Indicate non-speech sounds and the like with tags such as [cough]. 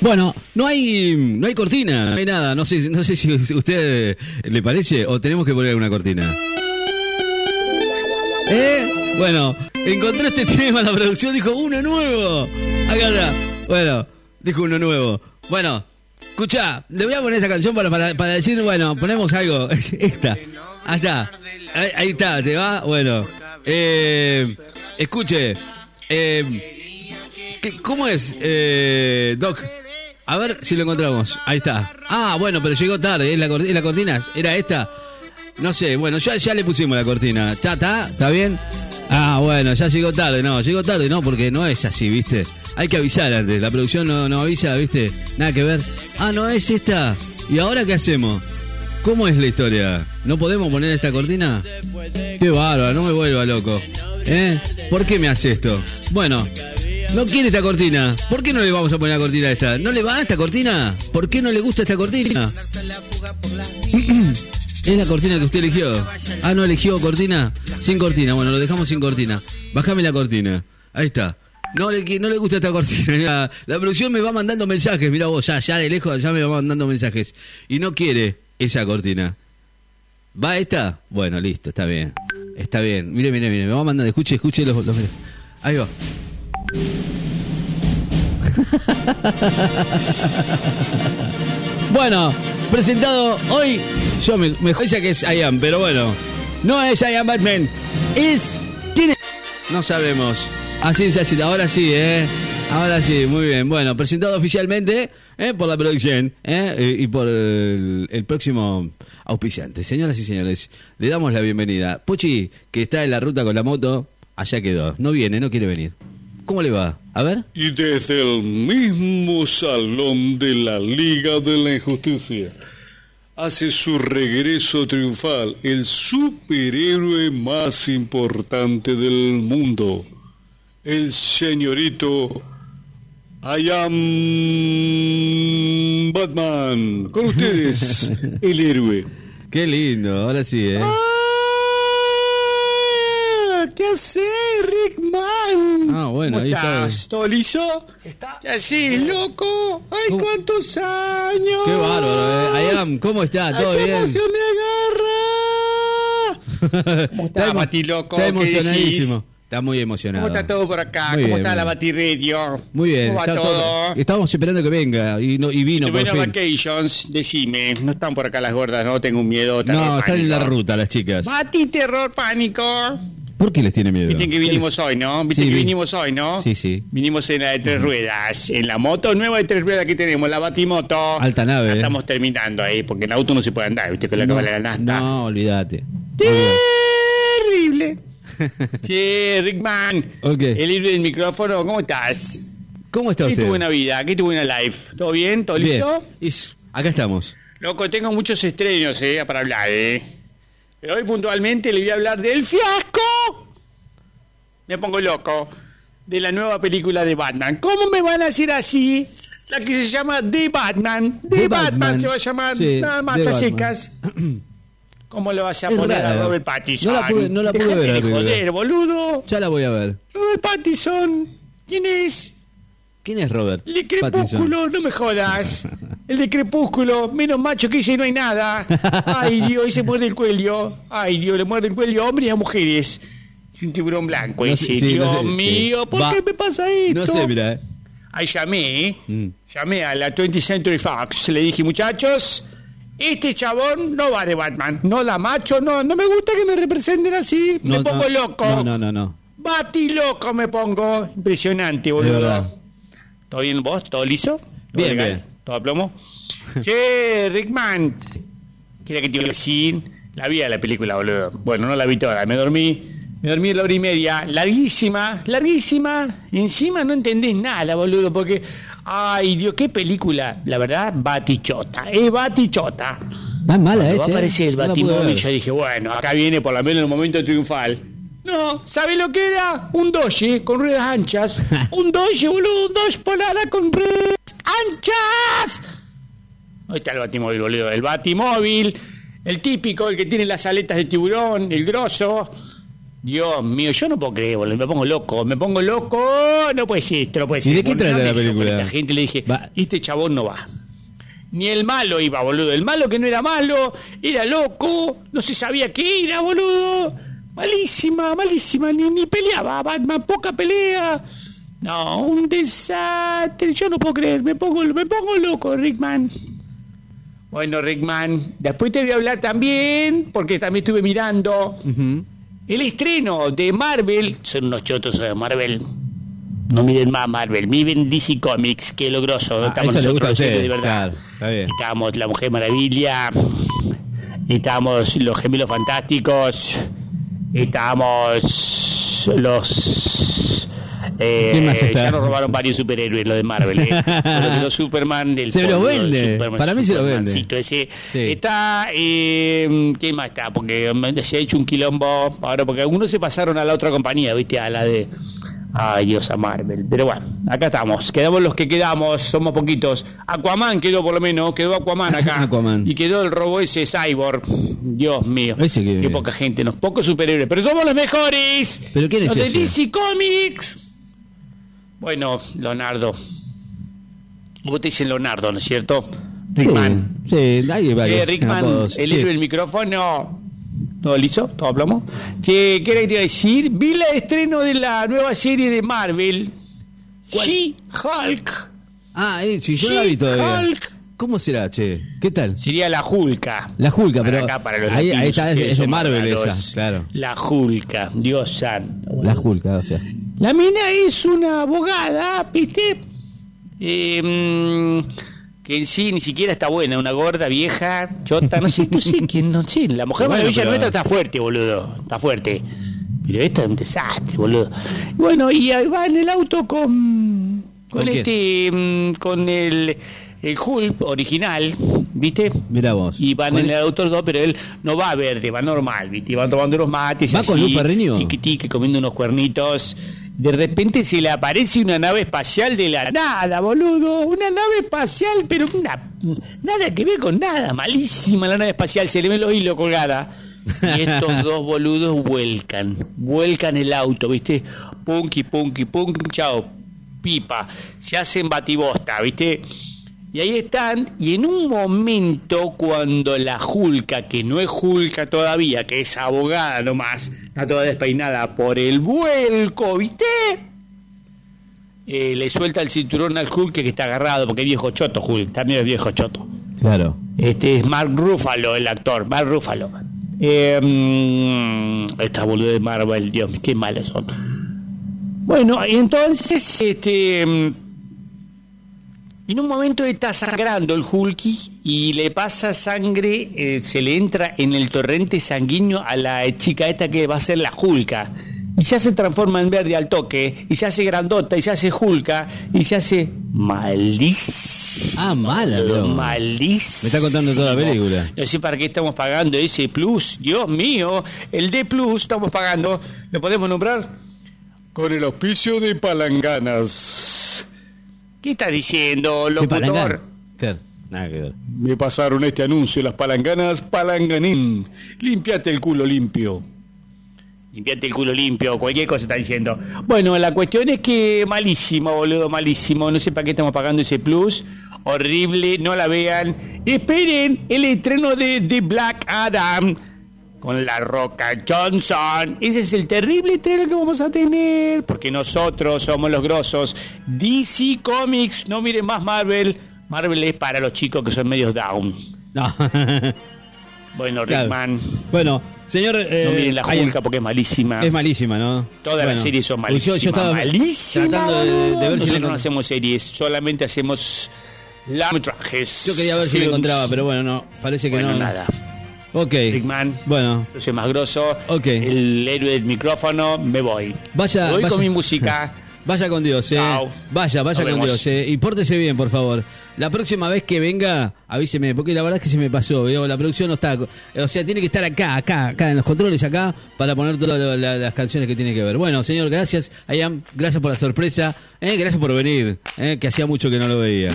Bueno, no hay, no hay cortina, no hay nada. No sé, no sé si a usted le parece o tenemos que poner una cortina. ¿Eh? Bueno, encontró este [laughs] tema, la producción dijo uno nuevo. Acá está. Bueno, dijo uno nuevo. Bueno, escucha, le voy a poner esta canción para, para, decir, bueno, ponemos algo. [laughs] Esta. Ahí está. Ahí, está, ¿te va? Bueno. Eh, escuche. Eh, ¿qué- ¿Cómo es, eh, Doc? A ver si lo encontramos. Ahí está. Ah, bueno, pero llegó tarde. ¿Es la, cor- es la cortina? ¿Era esta? No sé. Bueno, ya, ya le pusimos la cortina. ¿Está, está? ¿Está bien? Ah, bueno, ya llegó tarde. No, llegó tarde, no, porque no es así, ¿viste? Hay que avisar antes. La producción no, no avisa, ¿viste? Nada que ver. Ah, no es esta. ¿Y ahora qué hacemos? ¿Cómo es la historia? ¿No podemos poner esta cortina? Qué bárbaro, no me vuelva loco. ¿Eh? ¿Por qué me hace esto? Bueno, no quiere esta cortina. ¿Por qué no le vamos a poner la cortina a esta? ¿No le va esta cortina? ¿Por qué no le gusta esta cortina? [clears throat] Es la cortina que usted eligió. Ah, no eligió cortina. Sin cortina. Bueno, lo dejamos sin cortina. Bájame la cortina. Ahí está. No le, no le gusta esta cortina. [laughs] La, la producción me va mandando mensajes. Mira vos, ya, ya de lejos, ya me va mandando mensajes. Y no quiere esa cortina. ¿Va esta? Bueno, listo, está bien. Está bien. Mire, mire, mire. Me va mandando. Escuche, escuche los. los- Ahí va. [laughs] Bueno, presentado hoy. Yo me, me que es I pero bueno. No es I Am Batman. Es. ¿Quién es? No sabemos. Así es así. Ahora sí, ¿eh? Ahora sí, muy bien. Bueno, presentado oficialmente ¿eh? por la producción ¿eh? Y por el, el próximo auspiciante. Señoras y señores, le damos la bienvenida. Pochi, que está en la ruta con la moto, allá quedó. No viene, no quiere venir. ¿Cómo le va? A ver. Y desde el mismo salón de la Liga de la Injusticia hace su regreso triunfal el superhéroe más importante del mundo, el señorito I am Batman. Con ustedes, [laughs] el héroe. Qué lindo, ahora sí, ¿eh? Ah, ¿Qué hace, Rickman? Ah, bueno, ¿Cómo ahí está. estás? ¿Todo liso? ¿Qué haces, loco? ¡Ay, ¿Cómo? cuántos años! Qué bárbaro, ¿eh? I am, ¿cómo está? ¿Todo ¡Ay, qué bien? emoción me agarra! ¿Cómo está, emo- Batiloco? Está ¿Qué emocionadísimo. Está muy emocionado. ¿Cómo está todo por acá? Muy ¿Cómo bien, está la bien. Batiradio? Muy bien, ¿Cómo va está todo? Estábamos esperando que venga y, no, y vino por Bueno, fin. vacations, decime. No están por acá las gordas, no tengo un miedo. No, están en la ruta las chicas. Bati, terror, pánico. ¿Por qué les tiene miedo? Viste que ¿Qué vinimos hoy, ¿no? Viste Sí, que vi. vinimos hoy, ¿no? Sí, sí. Vinimos en la de tres ruedas, en la moto nueva de tres ruedas que tenemos, la Batimoto. Alta nave, Ya eh. estamos terminando ahí, porque en auto no se puede andar, viste, con la no, cámara de la nasta. no, olvídate. Terrible. che, Rickman. Ok. El libro del micrófono, ¿cómo estás? ¿Cómo está ¿Qué usted? tuvo una vida? ¿Qué tuvo una live? ¿Todo bien? ¿Todo Bien. listo? Acá estamos. Loco, tengo muchos estrenos, eh, para hablar, eh. Pero hoy puntualmente le voy a hablar del fiasco. Me pongo loco. De la nueva película de Batman. ¿Cómo me van a decir así? La que se llama The Batman. The, The Batman. Batman. se va a llamar Sí, nada más The a secas. [clears throat] ¿Cómo le vas a Es poner rara. a Robert Pattinson? No la pude- no la pude Dejate ver de joder, boludo. Ya la voy a ver. Robert Pattinson. ¿Quién es? ¿Quién es Robert? Pattinson? Crepúsculo, no me jodas. [laughs] El de Crepúsculo, menos macho que ese no hay nada. Ay, Dios, y se muerde el cuello. Ay, Dios, le muerde el cuello a hombres y a mujeres. Es un tiburón blanco No ese. sé, sí, no Dios sé, mío, sí. ¿por Va. qué me pasa esto? No sé, mira. eh. Ahí llamé, ¿eh? Mm. llamé a la 20th Century Fox. Le dije, muchachos, este chabón no va de Batman. No la macho, no, no me gusta que me representen así. me pongo loco. No, no, no, no. Bati loco me pongo. Impresionante, boludo. ¿Todo bien vos? ¿Todo liso? ¿Todo Bien, legal? bien. ¿Todo a plomo? che, Rickman. ¿Qué que te iba a decir? La vi a la película, boludo. Bueno, no la vi toda. Me dormí. Me dormí la hora y media. Larguísima, larguísima. Encima no entendés nada, boludo, porque... Ay, Dios, qué película. La verdad, batichota. Es batichota. Va mala, Cuando eh, va a che. aparecer el No Batimóvil, yo dije, bueno, acá viene por lo menos el momento triunfal. No, ¿sabe lo que era? Un Doge con ruedas anchas. [laughs] un Doge, boludo, un Doge Polara con ruedas anchas. Ahí está el Batimóvil, boludo. El Batimóvil, el típico, el que tiene las aletas de tiburón, el grosso. Dios mío, yo no puedo creer, boludo. Me pongo loco, me pongo loco. No puede ser esto, no puede ¿Y ser. de qué trata la película? La gente le dije, Va. este chabón no va. Ni el malo iba, boludo. El malo que no era malo, era loco, no se sabía qué era, boludo. Malísima, malísima, ni, ni peleaba, Batman, poca pelea. No, un desastre, yo no puedo creer, me pongo, me pongo loco, Rickman. Bueno, Rickman, después te voy a hablar también, porque también estuve mirando el estreno de Marvel. Son unos chotos de Marvel. No miren más Marvel, miren DC Comics, que es lo grosso. Ah, Estamos nosotros, usted, de verdad. claro, está bien. Estamos La Mujer Maravilla, estamos Los Gemelos Fantásticos, estamos los... Eh, ya nos robaron varios superhéroes, lo de Marvel. Eh. [laughs] Los Superman, el Se lo vende. Superman, Para mí se lo vende. Supermancito ese. Sí. Está, eh, ¿quién más está? Porque se ha hecho un quilombo ahora, porque algunos se pasaron a la otra compañía, ¿viste? A la de. Ay, Dios, a Marvel. Pero bueno, acá estamos. Quedamos los que quedamos, somos poquitos. Aquaman quedó por lo menos, quedó Aquaman acá. [laughs] Aquaman. Y quedó el robo ese Cyborg. Dios mío. Ese que- Qué poca gente, nos pocos superhéroes. Pero somos los mejores. ¿Pero quién es Los de? DC Comics. Bueno, Leonardo. Vos te dicen Leonardo, ¿no es cierto? Rickman. Sí, sí, hay varios Eh, Rickman, apodos. el Sí. héroe del micrófono. ¿Todo listo? ¿Todo hablamos? ¿Qué, qué era que te iba a decir? Vi el estreno de la nueva serie de Marvel. She-Hulk. Ah, eh, sí, yo no la vi todavía. ¿Cócómo será, che? ¿Qué tal? Sería la Hulka. La Para pero acá, para los ahí, ahí está, es, de Marvel esa, claro. La Hulka, Dios santo. La Hulka, o sea. La mina es una abogada, ¿viste? Eh, que en sí ni siquiera está buena, una gorda, vieja, chota, no sé, no sé [laughs] quién, no sé. La mujer Bueno, maravilla pero- nuestra está fuerte, boludo, está fuerte. Pero esta es un desastre, boludo. Bueno, y ahí va en el auto con. Con, ¿Con este. mm, Con el. El Hulk original, ¿viste? Mirá vos. Y van Con en el- auto los dos, pero él no va verde, va normal, ¿viste? Y van tomando unos mates. ¿Va con así, Luz Ferrigno? tiqui, tiqui, comiendo unos cuernitos. De repente se le aparece una nave espacial de la nada, boludo. Una nave espacial, pero una, nada que ver con nada. Malísima la nave espacial, se le ven los hilos colgada. Y estos [laughs] dos boludos vuelcan, vuelcan el auto, ¿viste? Punky, punky, punky, chao, pipa. Se hacen batibosta, ¿viste? Y ahí están, y en un momento cuando la Julka, que no es Julka todavía, que es abogada nomás, está toda despeinada por el vuelco, ¿viste? Eh, le suelta el cinturón al Hulk que está agarrado, porque es viejo choto Hulk, también es viejo choto. Claro. Este es Mark Ruffalo, el actor, Mark Ruffalo. Eh, mm, esta boluda de Marvel, Dios mío, qué malos son. Bueno, y entonces, este. En un momento está sangrando el Hulky y le pasa sangre, eh, se le entra en el torrente sanguíneo a la chica esta que va a ser la Hulka. Y ya se transforma en verde al toque, y se hace grandota, y se hace Hulka, y se hace malísima. Ah, mala, bro. Malísimo. Me está contando toda la película. No sé para qué estamos pagando ese plus. Dios mío, el D plus estamos pagando. ¿Lo podemos nombrar? Con el auspicio de Palanganas. ¿Qué estás diciendo, locutor? Nada que ver. Me pasaron este anuncio, las palanganas Palanganín. Límpiate el culo limpio. Limpiate el culo limpio, cualquier cosa está diciendo. Bueno, la cuestión es que malísimo, boludo, malísimo. No sé para qué estamos pagando ese plus. Horrible, no la vean. Esperen el estreno de The Black Adam con la Roca Johnson. Ese es el terrible estreno que vamos a tener. Porque nosotros somos los grosos. DC Comics, no miren más Marvel. Marvel es para los chicos que son medios down. No. [laughs] Bueno, Claro. Rickman, Bueno, señor. eh, no miren la Hulka porque es malísima. Es malísima, ¿no? Todas las Bueno, series son pues malísimas. Yo, yo estaba malísimas, tratando de, de ver si Nosotros le no hacemos series, solamente hacemos largometrajes. Yo quería ver si films. encontraba, pero bueno, no. Parece que Bueno, no. nada. Ok. Rickman. Bueno, Yo soy más grosso. Ok. El héroe del micrófono, me voy. Vaya- Me voy vaya- con mi música. [laughs] vaya con Dios, eh. Chao. Vaya, vaya Nos con vemos. Dios, eh. Y pórtese bien, por favor. La próxima vez que venga, avíseme, porque la verdad es que se me pasó, veo, la producción no está. O sea, tiene que estar acá, acá, acá, en los controles acá, para poner todas las canciones que tiene que ver. Bueno, señor, gracias. Ayam, gracias por la sorpresa. eh, gracias por venir, eh, que hacía mucho que no lo veía.